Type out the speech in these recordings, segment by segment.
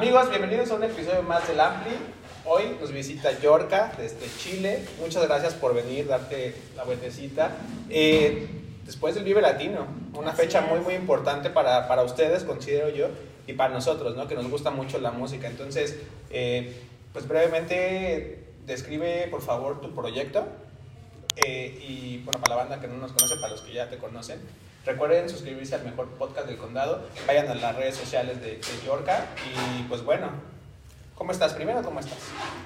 Amigos, bienvenidos a un episodio más del Ampli. Hoy nos visita Yorka desde Chile. Muchas gracias por venir, darte la vueltecita. Eh, después del Vive Latino, una fecha muy, muy importante para, para, ustedes, considero yo, y para nosotros, ¿no? que nos gusta mucho la música. Entonces, eh, pues brevemente, describe por favor tu proyecto. Eh, y bueno, para la banda que no nos conoce, para los que ya te conocen, recuerden suscribirse al mejor podcast del condado, vayan a las redes sociales de, de Yorka y pues bueno, ¿cómo estás? Primero, ¿cómo estás?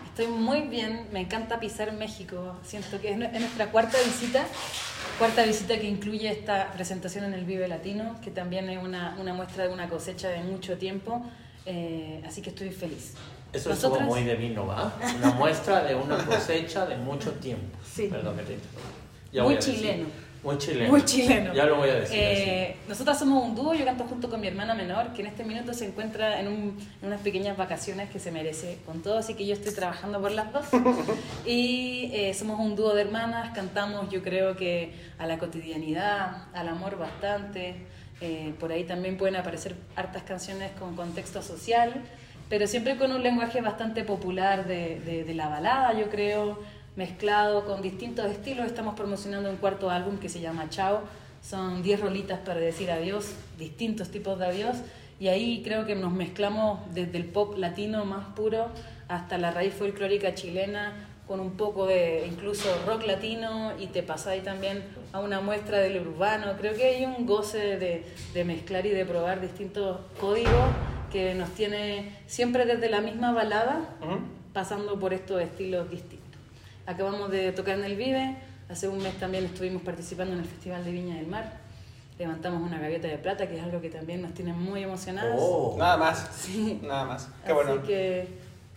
Estoy muy bien, me encanta pisar México, siento que es nuestra cuarta visita, cuarta visita que incluye esta presentación en el Vive Latino, que también es una, una muestra de una cosecha de mucho tiempo, eh, así que estoy feliz. Eso es como muy de vino, ¿va? Una muestra de una cosecha de mucho tiempo. Sí. Perdón, ya Muy chileno. Muy chileno. Muy chileno. Ya lo voy a decir. Eh, nosotras somos un dúo, yo canto junto con mi hermana menor, que en este minuto se encuentra en, un, en, unas pequeñas vacaciones que se merece con todo, así que yo estoy trabajando por las dos. Y eh, somos un dúo de hermanas, cantamos yo creo que a la cotidianidad, al amor bastante. Eh, por ahí también pueden aparecer hartas canciones con contexto social pero siempre con un lenguaje bastante popular de, de, la balada, yo creo, mezclado con distintos estilos. Estamos promocionando un cuarto álbum que se llama Chao. Son 10 rolitas para decir adiós, distintos tipos de adiós. Y ahí creo que nos mezclamos desde el pop latino más puro hasta la raíz folclórica chilena, con un poco de incluso rock latino y te pasáis también a una muestra del urbano. Creo que hay un goce de, de mezclar y de probar distintos códigos que nos tiene siempre desde la misma balada, pasando por estos estilos distintos. Acabamos de tocar en el Vive, hace un mes también estuvimos participando en el Festival de Viña del Mar. Levantamos una gaviota de plata, que es algo que también nos tiene muy emocionadas. Oh. Nada más. Sí. Nada más. Qué bueno. Así que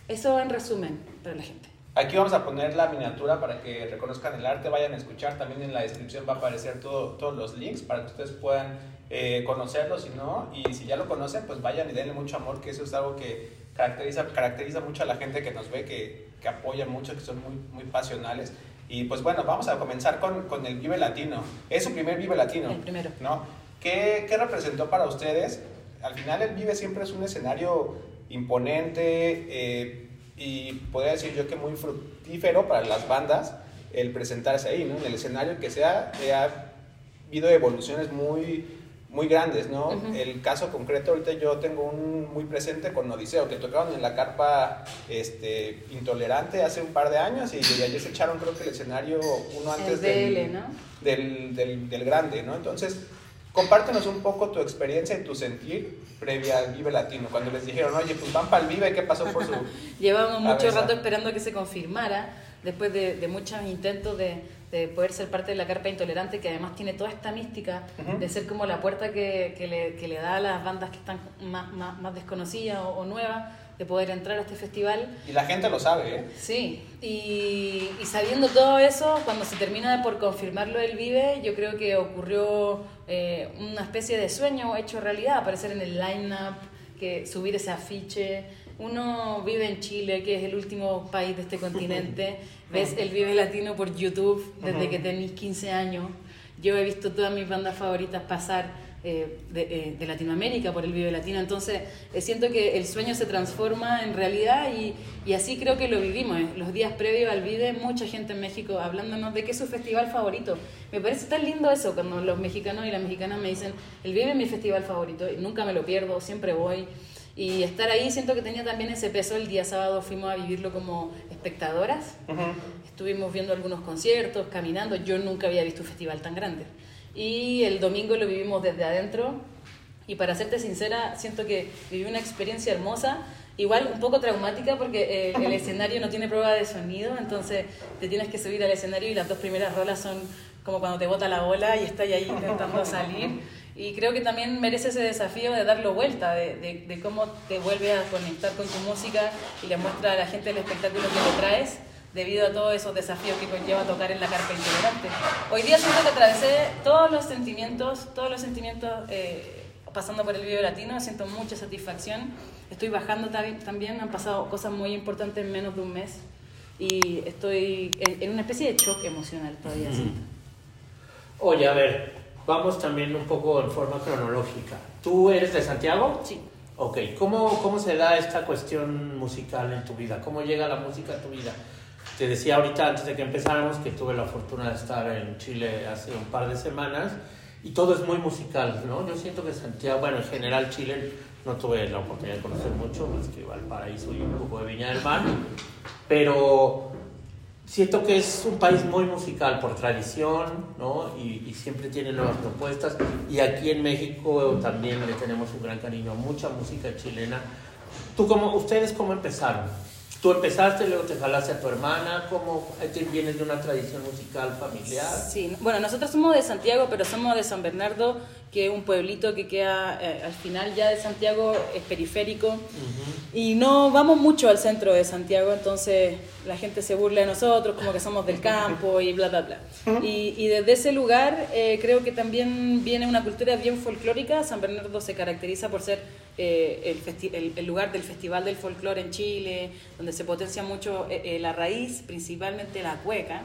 eso en resumen para la gente. Aquí vamos a poner la miniatura para que reconozcan el arte, vayan a escuchar. También en la descripción va a aparecer todo, todos los links para que ustedes puedan eh, conocerlo, si no, y si ya lo conocen, pues vayan y denle mucho amor, que eso es algo que caracteriza, caracteriza mucho a la gente que nos ve, que, que apoya mucho, que son muy, muy pasionales. Y pues bueno, vamos a comenzar con, con, el Vive Latino. Es su primer Vive Latino. El primero. ¿no? ¿Qué, ¿Qué representó para ustedes? Al final el Vive siempre es un escenario imponente eh, y podría decir yo que muy fructífero para las bandas el presentarse ahí, ¿no? En el escenario que sea, ha habido evoluciones muy muy grandes, ¿no? El caso concreto, ahorita yo tengo un muy presente con Odiseo, que tocaron en la carpa este, Intolerante hace un par de años y, ayer se echaron creo que el escenario uno antes del, ¿no? del, del, del, grande, ¿no? Entonces, compártenos un poco tu experiencia y tu sentir previa al Vive Latino, cuando les dijeron, oye, pues van para el Vive, ¿qué pasó por su Llevamos mucho rato esperando que se confirmara, después de, de muchos intentos de de poder ser parte de la carpa intolerante, que además tiene toda esta mística de ser como la puerta que, que, le, que, le, da a las bandas que están más, más, más desconocidas o, nuevas de poder entrar a este festival. Y la gente lo sabe, ¿eh? Sí, y, y sabiendo todo eso, cuando se termina por confirmarlo el Vive, yo creo que ocurrió eh, una especie de sueño hecho realidad, aparecer en el line-up, que subir ese afiche, uno vive en Chile, que es el último país de este continente, ves el Vive Latino por YouTube desde que tenéis 15 años. Yo he visto todas mis bandas favoritas pasar eh, de, eh, de, Latinoamérica por el Vive Latino, entonces eh, siento que el sueño se transforma en realidad y, y así creo que lo vivimos. Los días previos al Vive, mucha gente en México hablándonos de qué es su festival favorito. Me parece tan lindo eso cuando los mexicanos y las mexicanas me dicen, el Vive es mi festival favorito, y nunca me lo pierdo, siempre voy. Y estar ahí siento que tenía también ese peso. El día sábado fuimos a vivirlo como espectadoras. Estuvimos viendo algunos conciertos, caminando. Yo nunca había visto un festival tan grande. Y el domingo lo vivimos desde adentro. Y para serte sincera, siento que viví una experiencia hermosa. Igual un poco traumática porque eh, el escenario no tiene prueba de sonido, entonces te tienes que subir al escenario y las dos primeras rolas son como cuando te bota la bola y estás ahí intentando salir. Y creo que también merece ese desafío de darlo vuelta, de, de, cómo te vuelve a conectar con tu música y le muestra a la gente el espectáculo que le traes debido a todos esos desafíos que conlleva tocar en la carpa intolerante. Hoy día siento que atravesé todos los sentimientos, todos los sentimientos eh, pasando por el video latino, siento mucha satisfacción, estoy bajando también, han pasado cosas muy importantes en menos de un mes y estoy en, una especie de choque emocional todavía. Oye, a ver, vamos también un poco en forma cronológica. ¿Tú eres de Santiago? Sí. Ok, ¿Cómo, ¿cómo se da esta cuestión musical en tu vida? ¿Cómo llega la música a tu vida? Te decía ahorita antes de que empezáramos que tuve la fortuna de estar en Chile hace un par de semanas y todo es muy musical, ¿no? Yo siento que Santiago, bueno, en general Chile no tuve la oportunidad de conocer mucho, más que Valparaíso y un poco de Viña del Mar, pero siento que es un país muy musical por tradición, ¿no? Y, y, siempre tiene nuevas propuestas. Y aquí en México también le tenemos un gran cariño a mucha música chilena. ¿Tú cómo, ustedes cómo empezaron? ¿Tú empezaste, luego te jalaste a tu hermana? ¿Cómo vienes de una tradición musical familiar? Sí, bueno, nosotros somos de Santiago, pero somos de San Bernardo, que es un pueblito que queda eh, al final ya de Santiago, es periférico. Y no vamos mucho al centro de Santiago, entonces la gente se burla de nosotros, como que somos del campo y bla, bla, bla. Y, y desde ese lugar eh, creo que también viene una cultura bien folclórica. San Bernardo se caracteriza por ser eh, el, el, lugar del Festival del Folclore en Chile, donde se potencia mucho eh, la raíz, principalmente la cueca.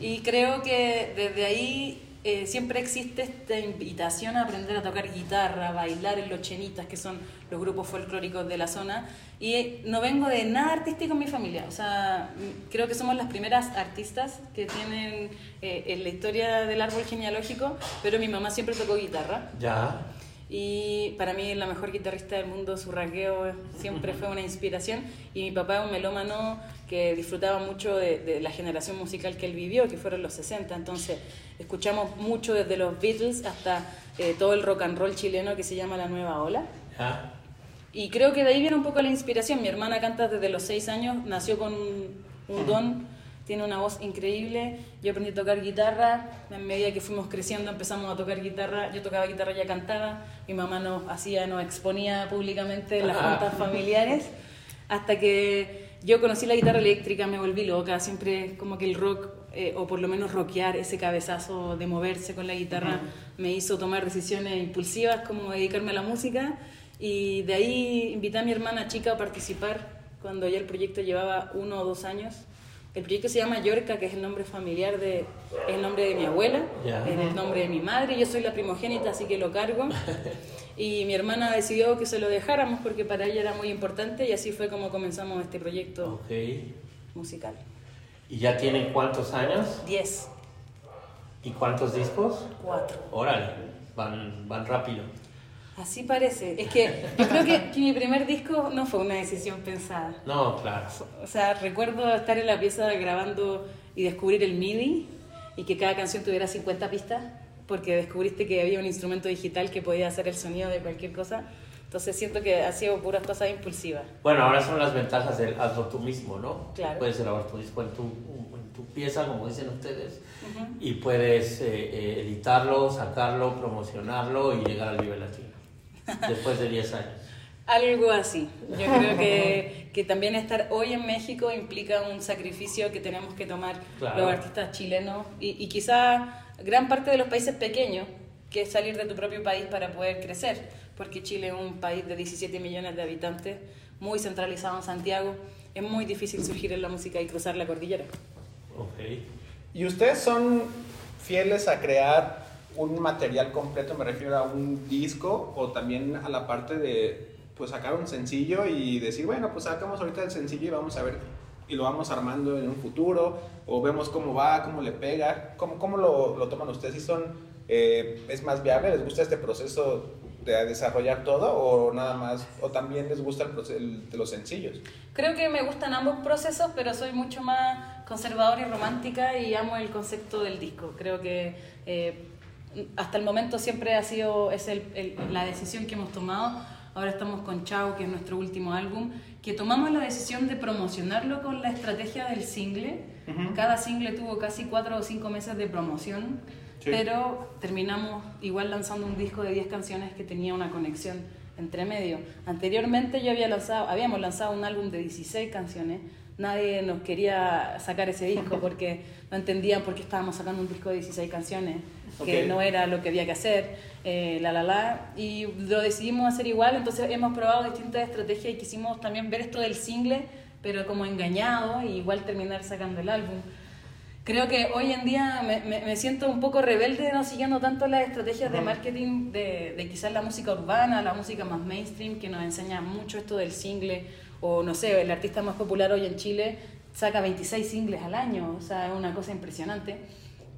Y creo que desde ahí eh, siempre existe esta invitación a aprender a tocar guitarra, a bailar en los chenitas, que son los grupos folclóricos de la zona. Y no vengo de nada artístico en mi familia. O sea, creo que somos las primeras artistas que tienen eh, en la historia del árbol genealógico, pero mi mamá siempre tocó guitarra. Ya. Y para mí la mejor guitarrista del mundo, su raqueo siempre fue una inspiración. Y mi papá es un melómano que disfrutaba mucho de, la generación musical que él vivió, que fueron los 60. Entonces escuchamos mucho desde los Beatles hasta eh, todo el rock and roll chileno que se llama La Nueva Ola. Y creo que de ahí viene un poco la inspiración. Mi hermana canta desde los 6 años, nació con un don tiene una voz increíble. Yo aprendí a tocar guitarra, en medida que fuimos creciendo empezamos a tocar guitarra, yo tocaba guitarra y ya cantaba, mi mamá nos hacía, nos exponía públicamente en las juntas familiares, hasta que yo conocí la guitarra eléctrica, me volví loca, siempre como que el rock, eh, o por lo menos rockear, ese cabezazo de moverse con la guitarra, me hizo tomar decisiones impulsivas como dedicarme a la música, y de ahí invité a mi hermana chica a participar cuando ya el proyecto llevaba uno o dos años el proyecto se llama Yorca, que es el nombre familiar de, el nombre de mi abuela, es el nombre de mi madre. Yo soy la primogénita, así que lo cargo. Y mi hermana decidió que se lo dejáramos porque para ella era muy importante y así fue como comenzamos este proyecto musical. ¿Y ya tienen cuántos años? Diez. ¿Y cuántos discos? Cuatro. Órale, van, van rápido. Así parece. Es que yo creo que, mi primer disco no fue una decisión pensada. No, claro. O sea, recuerdo estar en la pieza grabando y descubrir el MIDI y que cada canción tuviera 50 pistas porque descubriste que había un instrumento digital que podía hacer el sonido de cualquier cosa. Entonces siento que ha sido puras cosas impulsivas. Bueno, ahora son las ventajas del hazlo tú mismo, ¿no? Claro. Puedes grabar tu disco en tu, en tu pieza, como dicen ustedes, y puedes eh, eh, editarlo, sacarlo, promocionarlo y llegar al nivel latino después de 10 años. Algo así. Yo creo que, que, también estar hoy en México implica un sacrificio que tenemos que tomar los artistas chilenos y, y quizá gran parte de los países pequeños, que es salir de tu propio país para poder crecer, porque Chile es un país de 17 millones de habitantes, muy centralizado en Santiago, es muy difícil surgir en la música y cruzar la cordillera. Okay. ¿Y ustedes son fieles a crear un material completo, me refiero a un disco o también a la parte de pues sacar un sencillo y decir, bueno, pues sacamos ahorita el sencillo y vamos a ver y lo vamos armando en un futuro o vemos cómo va, cómo le pega, cómo, cómo lo, lo toman ustedes, si son, eh, es más viable, les gusta este proceso de desarrollar todo o nada más, o también les gusta el proceso de los sencillos? Creo que me gustan ambos procesos, pero soy mucho más conservadora y romántica y amo el concepto del disco. Creo que eh, hasta el momento siempre ha sido es la decisión que hemos tomado. Ahora estamos con Chao, que es nuestro último álbum, que tomamos la decisión de promocionarlo con la estrategia del single. Cada single tuvo casi cuatro o cinco meses de promoción, pero terminamos igual lanzando un disco de 10 canciones que tenía una conexión entre medio. Anteriormente yo había lanzado, habíamos lanzado un álbum de 16 canciones, nadie nos quería sacar ese disco porque no entendían por qué estábamos sacando un disco de 16 canciones que no era lo que había que hacer, eh, la la la, y lo decidimos hacer igual, entonces hemos probado distintas estrategias y quisimos también ver esto del single, pero como engañado, y igual terminar sacando el álbum. Creo que hoy en día me, me, siento un poco rebelde no siguiendo tanto las estrategias de marketing de, de, quizás la música urbana, la música más mainstream, que nos enseña mucho esto del single, o no sé, el artista más popular hoy en Chile saca 26 singles al año, o sea, es una cosa impresionante.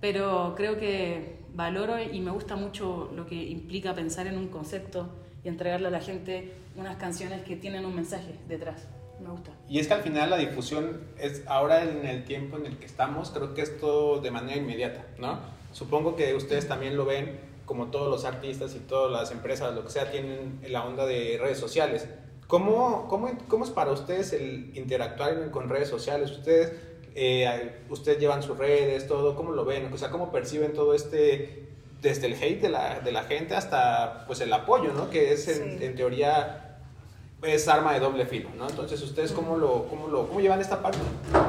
Pero creo que valoro y me gusta mucho lo que implica pensar en un concepto y entregarle a la gente unas canciones que tienen un mensaje detrás me gusta. Y es que al final la difusión es ahora en el tiempo en el que estamos, creo que es todo de manera inmediata, ¿no? Supongo que ustedes también lo ven como todos los artistas y todas las empresas, lo que sea, tienen la onda de redes sociales. ¿Cómo, cómo, cómo es para ustedes el interactuar con redes sociales? Ustedes, eh, ustedes llevan sus redes, todo, ¿cómo lo ven? O sea, ¿cómo perciben todo este, desde el hate de la, de la gente hasta pues el apoyo, ¿no? Que es en, en teoría es arma de doble filo, ¿no? Entonces, ¿ustedes cómo lo, cómo lo cómo llevan esta parte?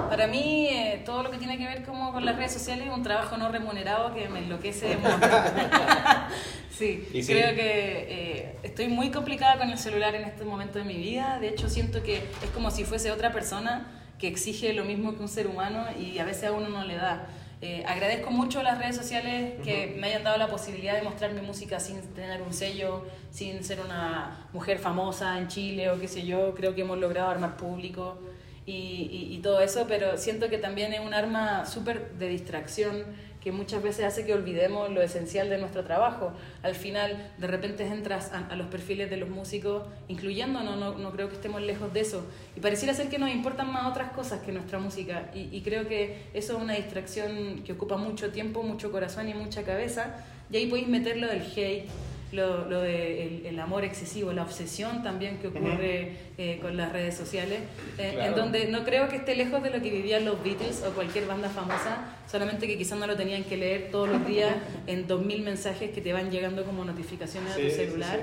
Para mí, eh, todo lo que tiene que ver como con las redes sociales es un trabajo no remunerado que me enloquece. sí, sí, creo que eh, estoy muy complicada con el celular en este momento de mi vida. De hecho, siento que es como si fuese otra persona que exige lo mismo que un ser humano y a veces a uno no le da. Eh, agradezco mucho las redes sociales que me hayan dado la posibilidad de mostrar mi música sin tener un sello, sin ser una mujer famosa en Chile o qué sé yo. Creo que hemos logrado armar público y, y todo eso, pero siento que también es un arma súper de distracción que muchas veces hace que olvidemos lo esencial de nuestro trabajo. Al final, de repente entras a, los perfiles de los músicos, incluyéndonos, no, no, creo que estemos lejos de eso. Y pareciera ser que nos importan más otras cosas que nuestra música. Y, y creo que eso es una distracción que ocupa mucho tiempo, mucho corazón y mucha cabeza. Y ahí podéis meterlo del hate, lo, lo de el, amor excesivo, la obsesión también que ocurre eh, con las redes sociales, eh, en donde no creo que esté lejos de lo que vivían los Beatles o cualquier banda famosa, solamente que quizás no lo tenían que leer todos los días en 2.000 mensajes que te van llegando como notificaciones a tu celular.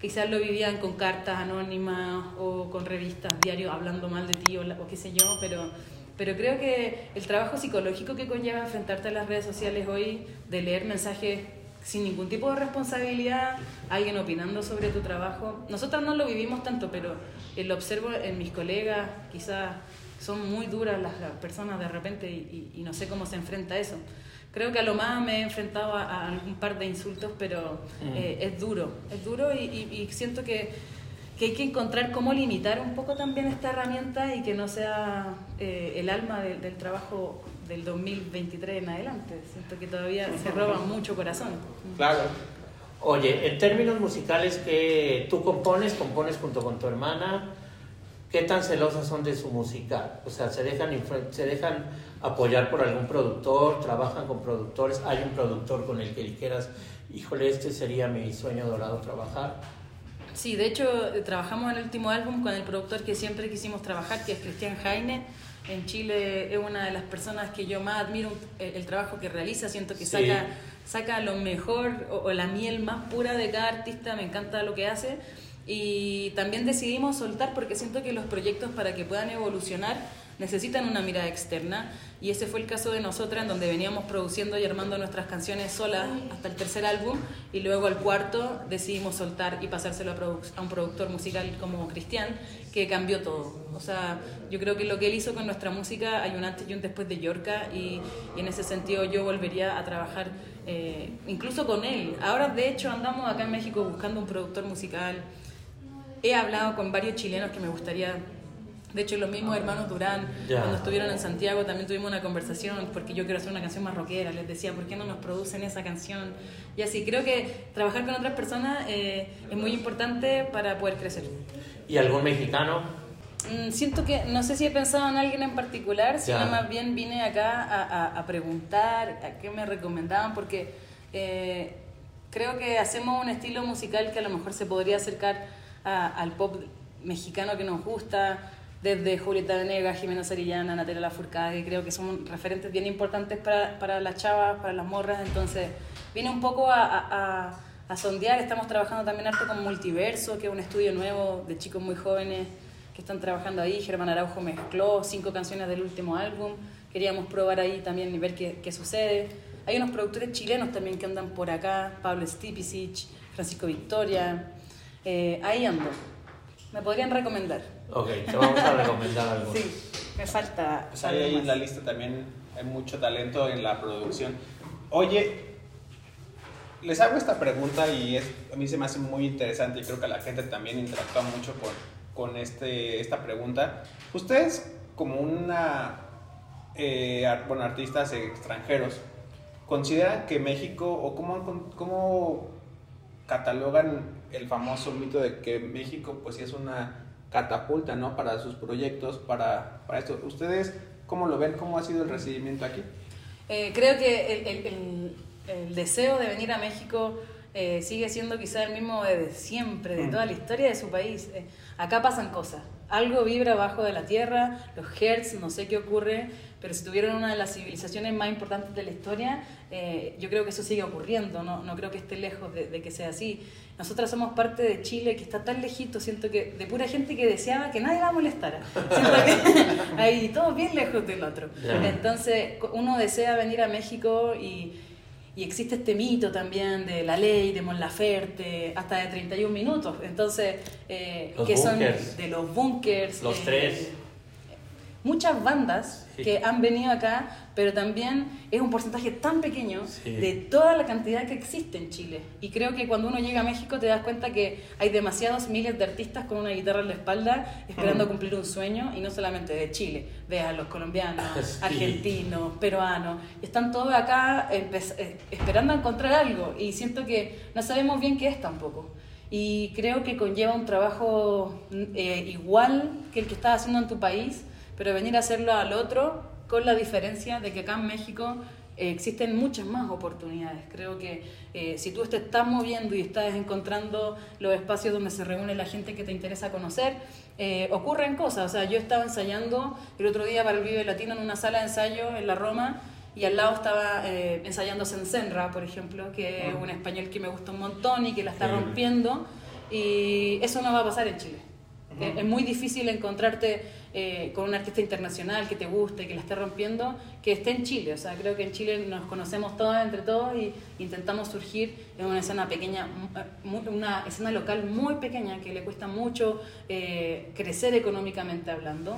Quizás lo vivían con cartas anónimas o con revistas, diarios hablando mal de ti o, o qué sé yo, pero pero creo que el trabajo psicológico que conlleva enfrentarte a las redes sociales hoy, de leer mensajes sin ningún tipo de responsabilidad, alguien opinando sobre tu trabajo. Nosotros no lo vivimos tanto, pero lo observo en mis colegas, quizás son muy duras las, personas de repente y, no sé cómo se enfrenta a eso. Creo que a lo más me he enfrentado a, algún par de insultos, pero mm. eh, es duro, es duro y, siento que, que, hay que encontrar cómo limitar un poco también esta herramienta y que no sea eh, el alma del trabajo del 2023 en adelante. Siento que todavía se roba mucho corazón. Claro. Oye, en términos musicales que tú compones, compones junto con tu hermana, ¿qué tan celosas son de su música? O sea, ¿se dejan, ¿se dejan apoyar por algún productor? ¿Trabajan con productores? ¿Hay un productor con el que dijeras, híjole, este sería mi sueño dorado trabajar? Sí, de hecho, trabajamos en el último álbum con el productor que siempre quisimos trabajar, que es Cristian Jaime en Chile es una de las personas que yo más admiro el, trabajo que realiza, siento que saca, saca lo mejor o, la miel más pura de cada artista, me encanta lo que hace. Y también decidimos soltar porque siento que los proyectos para que puedan evolucionar necesitan una mirada externa y ese fue el caso de nosotras en donde veníamos produciendo y armando nuestras canciones solas hasta el tercer álbum y luego al cuarto decidimos soltar y pasárselo a, un productor musical como Cristian que cambió todo. O sea, yo creo que lo que él hizo con nuestra música hay un antes y un después de Yorca y, en ese sentido yo volvería a trabajar eh, incluso con él. Ahora de hecho andamos acá en México buscando un productor musical. He hablado con varios chilenos que me gustaría de hecho, los mismos hermanos Durán, cuando estuvieron en Santiago, también tuvimos una conversación porque yo quiero hacer una canción más rockera. Les decía, ¿por qué no nos producen esa canción? Y así, creo que trabajar con otras personas eh, es muy importante para poder crecer. ¿Y algún mexicano? Mm, siento que, no sé si he pensado en alguien en particular, sino más bien vine acá a, a, preguntar a qué me recomendaban, porque eh, creo que hacemos un estilo musical que a lo mejor se podría acercar al pop mexicano que nos gusta desde Julieta Venegas, Jimena Sarillana, Natalia Lafourcade, que creo que son referentes bien importantes para, para las chavas, para las morras, entonces viene un poco a, a, a, sondear, estamos trabajando también harto con Multiverso, que es un estudio nuevo de chicos muy jóvenes que están trabajando ahí, Germán Araujo mezcló cinco canciones del último álbum, queríamos probar ahí también y ver qué, qué sucede. Hay unos productores chilenos también que andan por acá, Pablo Stipicic, Francisco Victoria, eh, ahí ando. ¿Me podrían recomendar? Ok, te vamos a recomendar algo. Sí, me falta. Pues hay ahí en la lista también hay mucho talento en la producción. Oye, les hago esta pregunta y es, a mí se me hace muy interesante y creo que la gente también interactúa mucho con, con este, esta pregunta. Ustedes, como una, eh, bueno, artistas extranjeros, ¿consideran que México, o cómo, cómo catalogan el famoso mito de que México, pues sí es una catapulta, ¿no? Para sus proyectos, para, para esto. ¿Ustedes cómo lo ven? ¿Cómo ha sido el recibimiento aquí? Eh, creo que el, el, el, deseo de venir a México eh, sigue siendo quizá el mismo de siempre, de mm. toda la historia de su país. Eh, acá pasan cosas. Algo vibra abajo de la tierra, los hertz, no sé qué ocurre, pero si tuvieron una de las civilizaciones más importantes de la historia, eh, yo creo que eso sigue ocurriendo, no, no creo que esté lejos de, de, que sea así. Nosotras somos parte de Chile que está tan lejito, siento que de pura gente que deseaba que nadie la molestara. Siento que ahí todos bien lejos del otro. Entonces uno desea venir a México y y existe este mito también de la ley, de Mon Laferte, hasta de 31 minutos. Entonces, eh, que son de los bunkers. Los tres muchas bandas que han venido acá, pero también es un porcentaje tan pequeño de toda la cantidad que existe en Chile. Y creo que cuando uno llega a México te das cuenta que hay demasiados miles de artistas con una guitarra en la espalda esperando cumplir un sueño, y no solamente de Chile, ve a los colombianos, argentinos, peruanos, están todos acá eh, esperando encontrar algo, y siento que no sabemos bien qué es tampoco. Y creo que conlleva un trabajo eh, igual que el que estás haciendo en tu país, pero venir a hacerlo al otro con la diferencia de que acá en México eh, existen muchas más oportunidades. Creo que eh, si tú te estás moviendo y estás encontrando los espacios donde se reúne la gente que te interesa conocer, eh, ocurren cosas. O sea, yo estaba ensayando el otro día para el Vive Latino en una sala de ensayo en la Roma y al lado estaba ensayando Senra, por ejemplo, que es ah. un español que me gusta un montón y que la está rompiendo. Y eso no va a pasar en Chile. Es muy difícil encontrarte eh, con un artista internacional que te guste, que la esté rompiendo, que esté en Chile. O sea, creo que en Chile nos conocemos todos entre todos y intentamos surgir en una escena pequeña, una escena local muy pequeña que le cuesta mucho eh, crecer económicamente hablando.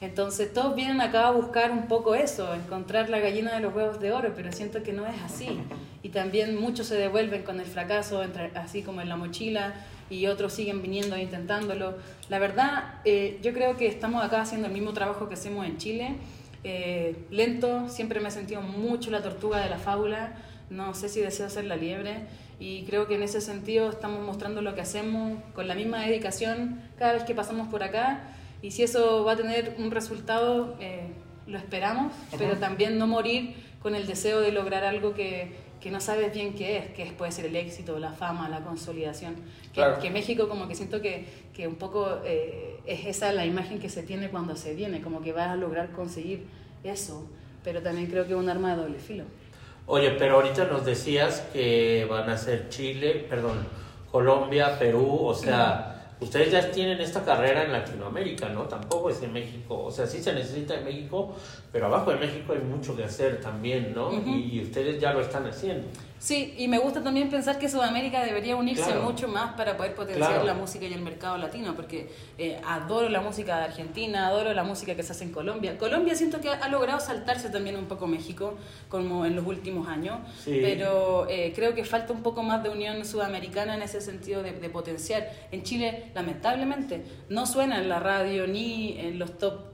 Entonces todos vienen acá a buscar un poco eso, encontrar la gallina de los huevos de oro, pero siento que no es así. Y también muchos se devuelven con el fracaso, así como en la mochila, y otros siguen viniendo e intentándolo. La verdad, eh, yo creo que estamos acá haciendo el mismo trabajo que hacemos en Chile. Eh, lento, siempre me he sentido mucho la tortuga de la fábula, no sé si deseo ser la liebre y creo que en ese sentido estamos mostrando lo que hacemos con la misma dedicación cada vez que pasamos por acá y si eso va a tener un resultado, eh, lo esperamos, pero también no morir con el deseo de lograr algo que, que no sabes bien qué es, que puede ser el éxito, la fama, la consolidación. Que, que México como que siento que, que un poco eh, es esa la imagen que se tiene cuando se viene, como que vas a lograr conseguir eso, pero también creo que es un arma de doble filo. Oye, pero ahorita nos decías que van a ser Chile, perdón, Colombia, Perú, o sea ustedes ya tienen esta carrera en Latinoamérica, ¿no? Tampoco es en México, o sea, sí se necesita en México, pero abajo de México hay mucho que hacer también, ¿no? y, ustedes ya lo están haciendo. Sí, y me gusta también pensar que Sudamérica debería unirse mucho más para poder potenciar la música y el mercado latino, porque eh, adoro la música de Argentina, adoro la música que se hace en Colombia. Colombia siento que ha logrado saltarse también un poco México, como en los últimos años, pero eh, creo que falta un poco más de unión sudamericana en ese sentido de, de potenciar. En Chile, lamentablemente, no suena en la radio ni en los top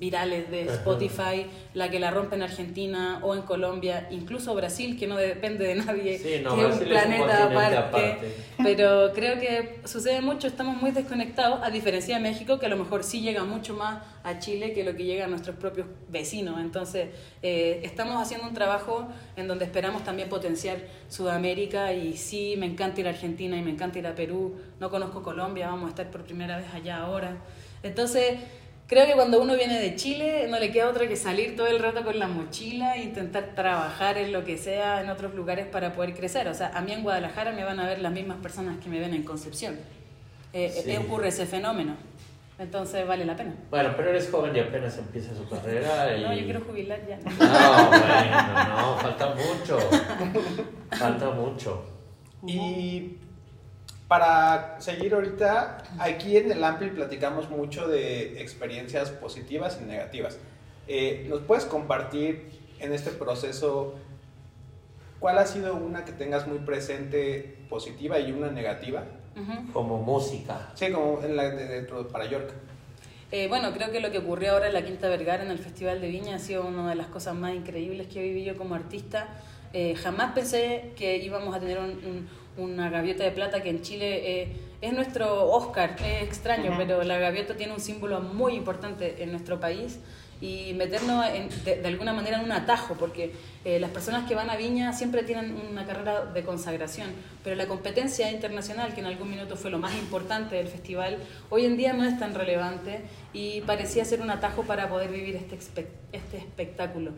virales de Spotify, la que la rompe en Argentina o en Colombia, incluso Brasil, que no depende de nadie, que es un planeta aparte. Pero creo que sucede mucho, estamos muy desconectados, a diferencia de México, que a lo mejor sí llega mucho más a Chile que lo que llega a nuestros propios vecinos. Entonces, eh, estamos haciendo un trabajo en donde esperamos también potenciar Sudamérica y sí, me encanta ir a Argentina y me encanta ir a Perú, no conozco Colombia, vamos a estar por primera vez allá ahora. Entonces, creo que cuando uno viene de Chile no le queda otra que salir todo el rato con la mochila e intentar trabajar en lo que sea en otros lugares para poder crecer. O sea, a mí en Guadalajara me van a ver las mismas personas que me ven en Concepción. Eh, eh ocurre ese fenómeno. Entonces vale la pena. Bueno, pero eres joven y apenas empieza su carrera. Y... No, yo quiero jubilar ya. No, bueno, no, falta mucho. Falta mucho. Y para seguir ahorita, aquí en el Ampli platicamos mucho de experiencias positivas y negativas. Eh, ¿Nos puedes compartir en este proceso, ¿cuál ha sido una que tengas muy presente positiva y una negativa? Como música. Sí, como en la de, de- para York. Eh, bueno, creo que lo que ocurrió ahora en la Quinta Vergara en el Festival de Viña ha sido una de las cosas más increíbles que he vivido como artista. Eh, jamás pensé que íbamos a tener un- un- una gaviota de plata que en Chile eh, es nuestro Oscar, es extraño, Ujú. pero la gaviota tiene un símbolo muy importante en nuestro país y meternos en- de, de alguna manera en un atajo, porque eh, las personas que van a Viña siempre tienen una carrera de consagración, pero la competencia internacional, que en algún minuto fue lo más importante del festival, hoy en día no es tan relevante y parecía ser un atajo para poder vivir este, espe- este espectáculo.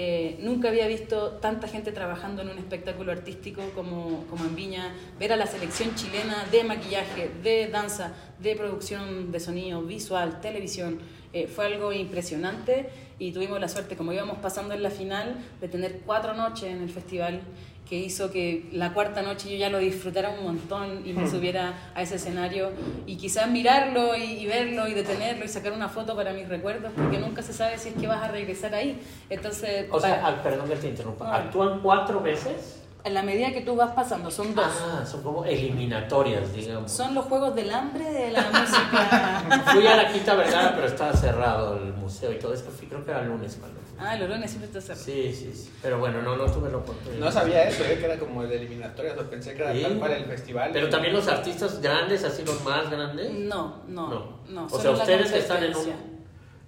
Eh, nunca había visto tanta gente trabajando en un espectáculo artístico como, como en Viña, ver a la selección chilena de maquillaje, de danza, de producción de sonido, visual, televisión, eh, fue algo impresionante y tuvimos la suerte, como íbamos pasando en la final, de tener cuatro noches en el festival que hizo que la cuarta noche yo ya lo disfrutara un montón y me subiera a ese escenario y quizás mirarlo y, y verlo y detenerlo y sacar una foto para mis recuerdos porque nunca se sabe si es que vas a regresar ahí. Entonces, O sea, para- ah, perdón que te interrumpa. ¿Actúan cuatro veces? En la medida que tú vas pasando, son dos. Ah, son como eliminatorias, digamos. Son los juegos del hambre de la música. Fui a la Quinta Vergara, pero estaba cerrado el museo y todo eso. Fui, creo que era el lunes cuando fui. ah, los lunes siempre está cerrado. Sí, sí, sí. Pero bueno, no, no tuve la oportunidad. No sabía eso, eh, que era como el de eliminatorias, o pensé que era Sí. tal cual el festival. Pero también los artistas grandes, así los más grandes. No, no, no. O sea, ustedes están en, un,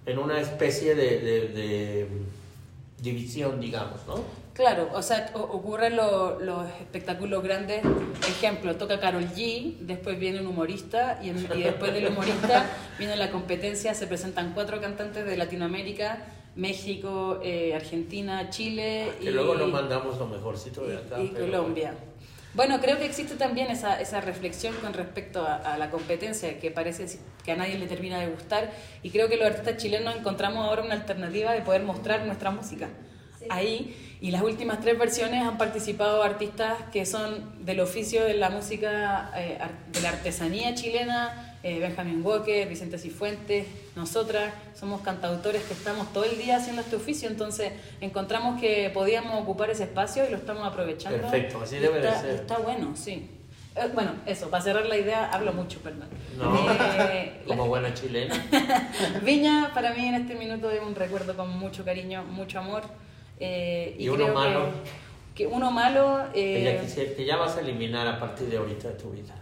en una especie de, de- de división, digamos, ¿no? Claro, o sea, ocurren lo- los espectáculos grandes. Ejemplo, toca Carol G, después viene un humorista y, en- y después del humorista viene la competencia. Se presentan cuatro cantantes de Latinoamérica, México, eh, Argentina, Chile Que y, luego nos mandamos lo mejorcito de acá. y pero- Colombia. Bueno, creo que existe también esa, esa reflexión con respecto a, a la competencia que parece que a nadie le termina de gustar y creo que los artistas chilenos encontramos ahora una alternativa de poder mostrar nuestra música ahí y las últimas tres versiones han participado artistas que son del oficio de la música, eh, de la artesanía chilena, eh, Benjamin Walker, Vicente Cifuentes, nosotras somos cantautores que estamos todo el día haciendo este oficio, entonces encontramos que podíamos ocupar ese espacio y lo estamos aprovechando. Perfecto, así debe de está, ser. Está bueno, sí. Eh, bueno, eso, para cerrar la idea, hablo mucho, perdón. No, Eh, como buena chilena. Viña para mí en este minuto es un recuerdo con mucho cariño, mucho amor. Eh, ¿Y uno creo malo? Que, que uno malo... Que eh, ya, quisiera- que ya vas a eliminar a partir de ahorita de tu vida.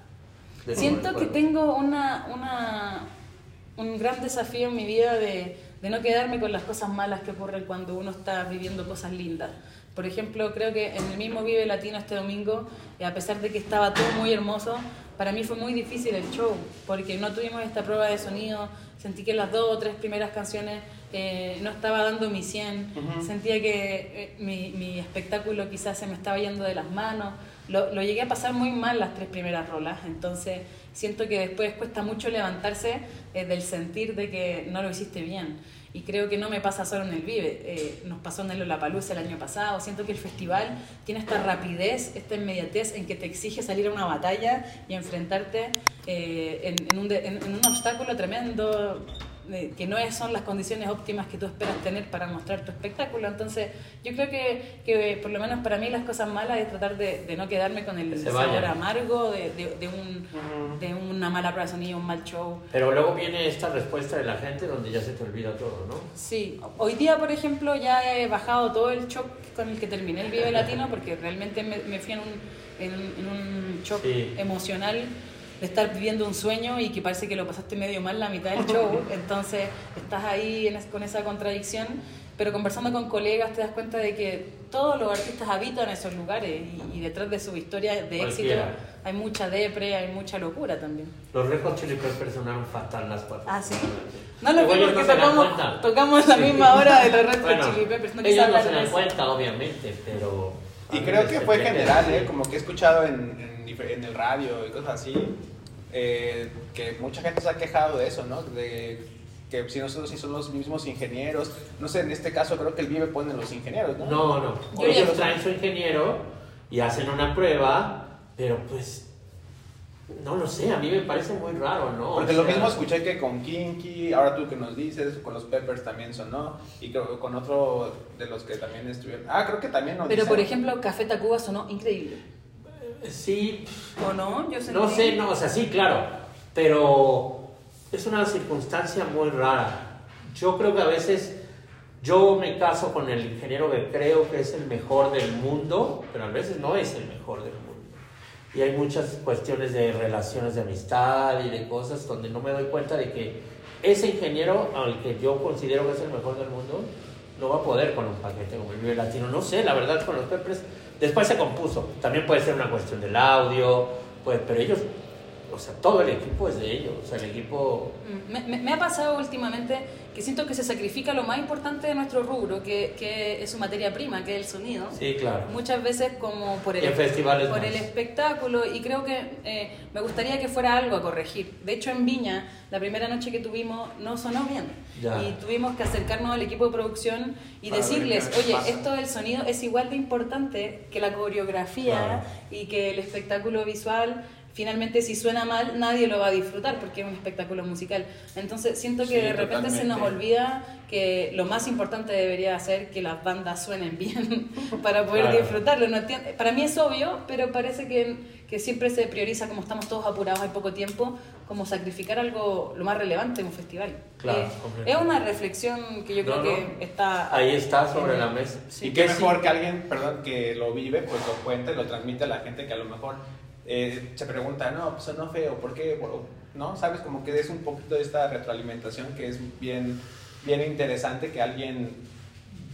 De siento que tengo una, una, un gran desafío en mi vida de, de no quedarme con las cosas malas que ocurren cuando uno está viviendo cosas lindas. Por ejemplo, creo que en el mismo Vive Latino este domingo, eh, a pesar de que estaba todo muy hermoso, para mí fue muy difícil el show, porque no tuvimos esta prueba de sonido, sentí que las dos o tres primeras canciones eh, no estaba dando mi 100, Ujú. sentía que eh, mi, mi espectáculo quizás se me estaba yendo de las manos, lo, lo llegué a pasar muy mal las tres primeras rolas, entonces siento que después cuesta mucho levantarse eh, del sentir de que no lo hiciste bien. Y creo que no me pasa solo en el Vive, eh, nos pasó en el Lollapalooza el año pasado. Siento que el festival tiene esta rapidez, esta inmediatez en que te exige salir a una batalla y enfrentarte eh, en, en un, de- en- en un obstáculo tremendo, eh, que no es- son las condiciones óptimas que tú esperas tener para mostrar tu espectáculo. Entonces, yo creo que, que por lo menos para mí las cosas malas es tratar de, de no quedarme con el sabor amargo de, de- de un, de una mala sonido, un mal show. Pero luego viene esta respuesta de la gente donde ya se te olvida todo, ¿no? Sí, hoy día, por ejemplo, ya he bajado todo el shock con el que terminé el Vive Latino porque realmente me, me fui en un, en, en un shock Sí. emocional de estar viviendo un sueño y que parece que lo pasaste medio mal la mitad del show. Entonces, estás ahí en es- con esa contradicción, pero conversando con colegas te das cuenta de que todos los artistas habitan esos lugares y, y detrás de su historia de éxito Cualquiera. hay mucha depre, hay mucha locura también. Los Red Hot Chili Peppers sonaron fatal las cuatro. Ah, ¿sí? No lo vi porque tocamos, tocamos la Sí. misma hora de los Red Hot Bueno, Chili Peppers. No ellos no se dan cuenta, obviamente, pero... Y creo que fue general. ¿eh? Como que he escuchado en, en, el radio y cosas así, eh, que mucha gente se ha quejado de eso, ¿no? De que si nosotros sí son los mismos ingenieros, no sé, en este caso creo que el Vive pone los ingenieros, ¿no? No, no. Yo Ellos ya- traen su ingeniero y hacen una prueba, pero pues No lo sé, a mí me parece muy raro, ¿no? Porque O lo sea, mismo escuché que con Kinky, ahora tú que nos dices, con los Peppers también sonó, y creo que con otro de los que también estuvieron. Ah, creo que también nos Pero dicen- por ejemplo, Café Tacuba sonó increíble. Sí, ¿O no? Yo No sé, no, o sea, sí, claro, pero es una circunstancia muy rara. Yo creo que a veces yo me caso con el ingeniero que creo que es el mejor del mundo, pero a veces no es el mejor del mundo. Y hay muchas cuestiones de relaciones de amistad y de cosas donde no me doy cuenta de que ese ingeniero, al que yo considero que es el mejor del mundo, no va a poder con un paquete como el Vive Latino. No sé, la verdad, con los Peppers. Después se compuso. También puede ser una cuestión del audio, pues, pero ellos, o sea, todo el equipo es de ellos. O sea, el equipo. Mm, Me, me- me ha pasado últimamente que siento que se sacrifica lo más importante de nuestro rubro, que, que es su materia prima, que es el sonido. Sí, claro. Muchas veces como por el, por más. el espectáculo y creo que eh, me gustaría que fuera algo a corregir. De hecho en Viña, la primera noche que tuvimos no sonó bien Ya. y tuvimos que acercarnos al equipo de producción y Para decirles, oye, pasa". esto del sonido es igual de importante que la coreografía Claro. y que el espectáculo visual. Finalmente, si suena mal, nadie lo va a disfrutar porque es un espectáculo musical. Entonces, siento que Sí, de repente se nos totalmente. olvida que lo más importante debería ser que las bandas suenen bien para poder Claro. disfrutarlo. No Para mí es obvio, pero parece que, que siempre se prioriza, como estamos todos apurados, hay poco tiempo, como sacrificar algo lo más relevante en un festival. Claro, Eh, es completamente. una reflexión que yo No, creo que no. está... Ahí está sobre la mesa. Sí. Y qué Que sí. mejor que alguien, perdón, que lo vive, pues lo cuente, lo transmite a la gente que a lo mejor eh, se pregunta, no, pues sonó feo, ¿por qué? ¿No? ¿Sabes? Como que es un poquito de esta retroalimentación que es bien, bien interesante que alguien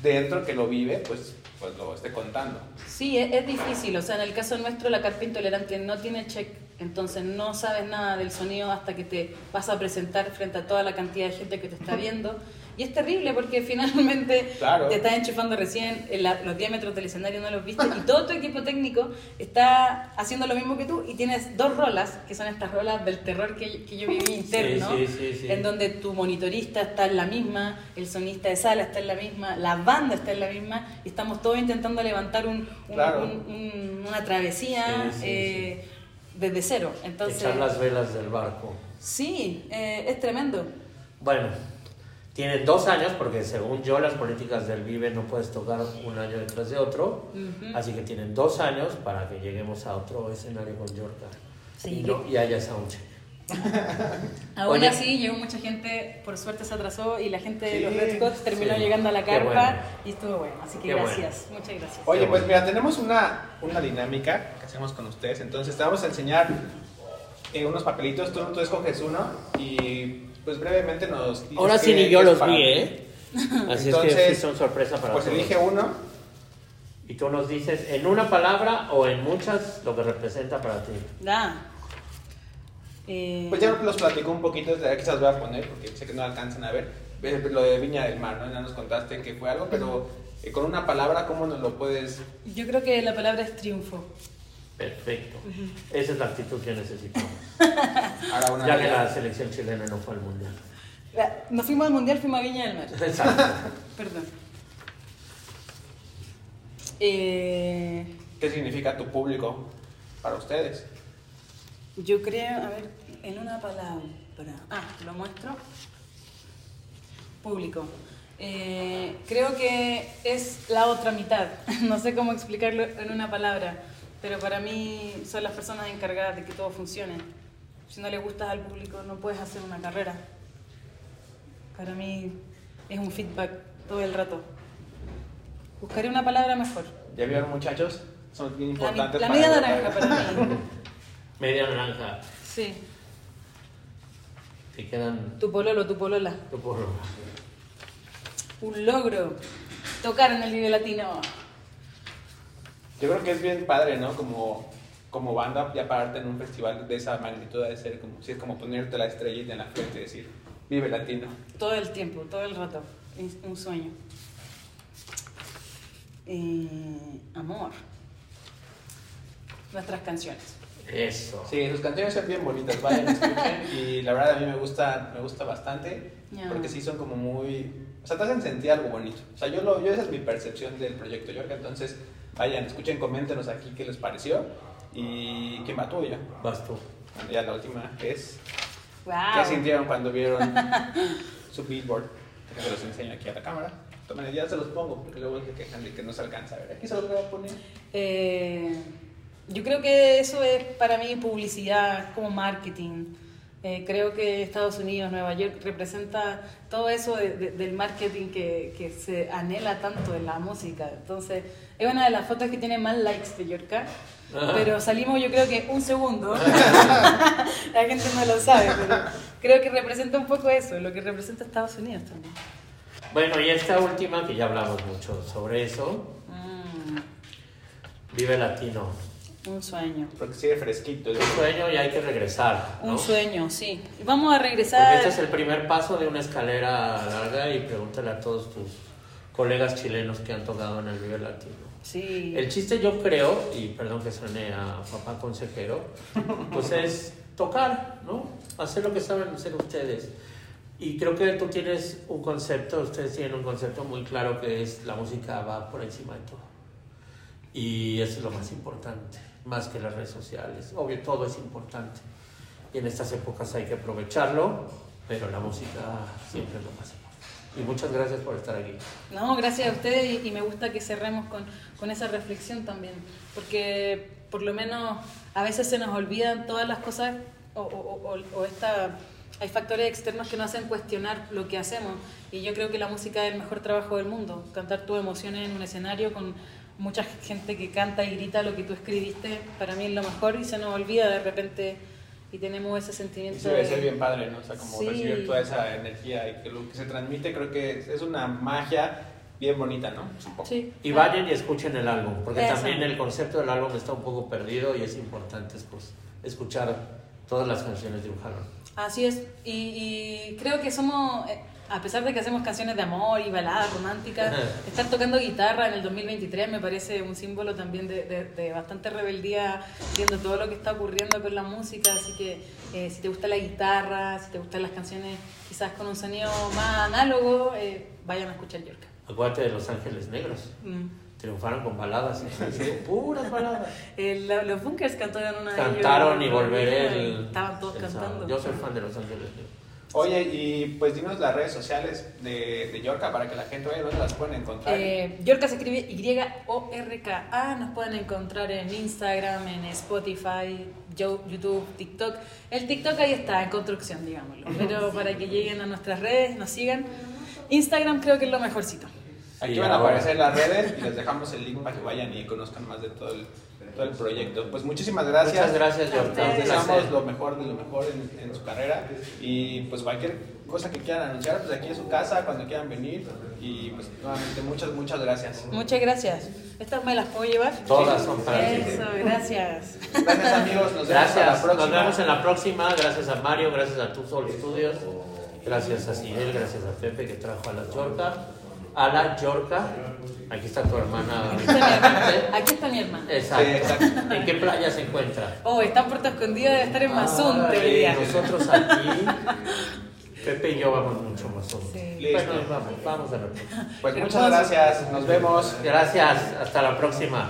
dentro que lo vive, pues, pues lo esté contando. Sí, es, es difícil. O sea, en el caso nuestro, la carpa intolerante no tiene check. Entonces no sabes nada del sonido hasta que te vas a presentar frente a toda la cantidad de gente que te está viendo. Y es terrible porque finalmente Claro. te estás enchufando recién, la- los diámetros del escenario no los viste y todo tu equipo técnico está haciendo lo mismo que tú y tienes dos rolas, que son estas rolas del terror que, que yo viví interno, sí, sí, sí. en donde tu monitorista está en la misma, el sonista de sala está en la misma, la banda está en la misma y estamos todos intentando levantar un, un- Claro. un- un- una travesía Sí, sí, eh, desde cero. Entonces, Echar las velas del barco. sí, eh, es tremendo. Bueno, tienen dos años porque según yo las políticas del Vive no puedes tocar un año detrás de otro. Así que tienen dos años para que lleguemos a otro escenario con Yorka. Sí. Y, no- y haya soundcheck. Aún Oye. así, llegó mucha gente, por suerte se atrasó y la gente de los Red Hot terminó sí. llegando a la carpa bueno. y estuvo bueno. Así que Qué bueno. gracias, muchas gracias. Oye, pues mira, tenemos una, una dinámica que hacemos con ustedes. Entonces, te vamos a enseñar eh, unos papelitos. Tú, tú escoges uno y, pues, brevemente nos Ahora sí ni yo los vi. ¿eh? Así es que Entonces, son sorpresa para Pues todos. elige uno. Y tú nos dices en una palabra o en muchas lo que representa para ti. Da. Eh, Pues ya los platico un poquito, de aquí se las voy a poner porque sé que no alcanzan a ver. Lo de Viña del Mar, ¿no? Ya nos contaste que fue algo, pero eh, con una palabra, ¿cómo nos lo puedes...? Yo creo que la palabra es triunfo. Perfecto. Esa es la actitud que necesitamos. Ahora una ya que la selección chilena no fue al mundial. La- Nos fuimos al mundial, fuimos a Viña del Mar. Exacto. Perdón. Eh, ¿Qué significa tu público para ustedes? yo creo, a ver, en una palabra. Ah, lo muestro. Público. Eh, creo que es la otra mitad. No sé cómo explicarlo en una palabra, pero para mí son las personas encargadas de que todo funcione. Si no le gustas al público, no puedes hacer una carrera. Para mí es un feedback todo el rato. Buscaré una palabra mejor. ¿Ya vieron, muchachos? Son bien La, importantes la para media naranja para mí. Media naranja. Sí. Te quedan Tu pololo, tu polola. tu porro. Un logro. Tocar en el Vive Latino. Yo creo que es bien padre, ¿no? Como, como banda, ya pararte en un festival de esa magnitud, de ser como, sí, es como ponerte la estrellita en la frente y decir, vive latino. Todo el tiempo, todo el rato. Es un sueño. Eh, amor. Nuestras canciones. Eso. Sí, sus canciones son bien bonitas, vayan, escuchen. Y la verdad a mí me gusta, me gusta bastante, Ya. porque sí son como muy... O sea, te hacen sentir algo bonito. O sea, yo, lo, yo esa es mi percepción del proyecto Yorka. Entonces, vayan, escuchen, coméntenos aquí qué les pareció. Y quién va tuyo. Vas tú. Ya la última es. Wow. ¿Qué sintieron cuando vieron su billboard? Se los enseño aquí a la cámara. Tomen, ya se los pongo porque luego se quejan de que no se alcanza a ver. Aquí se los voy a poner. Eh, yo creo que eso es para mí publicidad, como marketing. Eh, creo que Estados Unidos, Nueva York, representa todo eso de- de- del marketing que, que se anhela tanto en la música. Entonces, es una de las fotos que tiene más likes de Yorka, Ajá. pero salimos yo creo que un segundo. la gente no lo sabe, pero creo que representa un poco eso, lo que representa Estados Unidos también. Bueno, y esta última, que ya hablamos mucho sobre eso, Mm, Vive Latino. Un sueño. Porque sigue fresquito. Un sueño y hay que regresar. ¿no? Un sueño, sí. Vamos a Porque regresar. este es el primer paso de una escalera larga y pregúntale a todos tus colegas chilenos que han tocado en el Vive Latino. Sí. El chiste yo creo, y perdón que suene a papá consejero, pues es tocar, ¿no? Hacer lo que saben hacer ustedes. Y creo que tú tienes un concepto, ustedes tienen un concepto muy claro que es la música va por encima de todo. Y eso es lo más importante, más que las redes sociales. Obvio, todo es importante. Y en estas épocas hay que aprovecharlo, pero la música siempre es lo más importante. Y muchas gracias por estar aquí. No, gracias a ustedes y, y me gusta que cerremos con, con esa reflexión también, porque por lo menos a veces se nos olvidan todas las cosas o, o- o- o esta, hay factores externos que nos hacen cuestionar lo que hacemos y yo creo que la música es el mejor trabajo del mundo, cantar tus emociones en un escenario con mucha gente que canta y grita lo que tú escribiste, para mí es lo mejor y se nos olvida de repente y tenemos ese Y sentimiento se debe de- ser bien padre, ¿no? O sea, como Sí. recibir toda esa energía y que lo que se transmite creo que es, una magia bien bonita, ¿no? Sí. Y vayan y escuchen el álbum, porque Eso. también el concepto del álbum está un poco perdido y es importante pues, escuchar todas las canciones de un jalón. Así es, y, y creo que somos, eh, a pesar de que hacemos canciones de amor y baladas románticas, estar tocando guitarra en el 2023 me parece un símbolo también de, de- de bastante rebeldía, viendo todo lo que está ocurriendo con la música, así que eh, si te gusta la guitarra, si te gustan las canciones quizás con un sonido más análogo, eh, vayan a escuchar Yorka. Acuérdate de Los Ángeles Negros, Mm. triunfaron con baladas, ¿eh? puras baladas. La- los Bunkers cantaron una. Cantaron y volveré el... Estaban todos el cantando. sábado. Yo soy fan de Los Ángeles Negros. Oye, y pues dinos las redes sociales de, de Yorka para que la gente vea dónde las pueden encontrar. Eh, Yorka se escribe Y-O-R-K-A. Nos pueden encontrar en Instagram, en Spotify, Yo- YouTube, TikTok. El TikTok ahí está, en construcción, digámoslo. Pero para que lleguen a nuestras redes, nos sigan. Instagram creo que es lo mejorcito. Aquí Sí, van a aparecer las redes y les dejamos el link para que vayan y conozcan más de todo el, todo el proyecto. Pues muchísimas gracias. Muchas gracias, Yorka. Les deseamos lo mejor de lo mejor en, en su carrera y pues cualquier cosa que quieran anunciar, pues aquí es su casa, cuando quieran venir. Y pues nuevamente muchas, muchas gracias. Muchas gracias. ¿Estas me las puedo llevar? Todas son para ti. Eso, gracias. Gracias amigos, nos vemos Gracias, la próxima. nos vemos en la próxima. Gracias a Mario, gracias a Tu Sol Studios, gracias a Ciel, gracias a Pepe que trajo a la Yorca. A la Yorca, aquí está tu hermana. Aquí está mi hermana. Aquí está mi hermana. Exacto. Sí, exacto. ¿En qué playa se encuentra? Oh, está en Puerto Escondido, debe estar en Mazunte. Nosotros aquí, Pepe y yo vamos mucho más o menos. Sí. Bueno, vamos, vamos a repente. Pues muchas gracias, nos vemos. Gracias, hasta la próxima.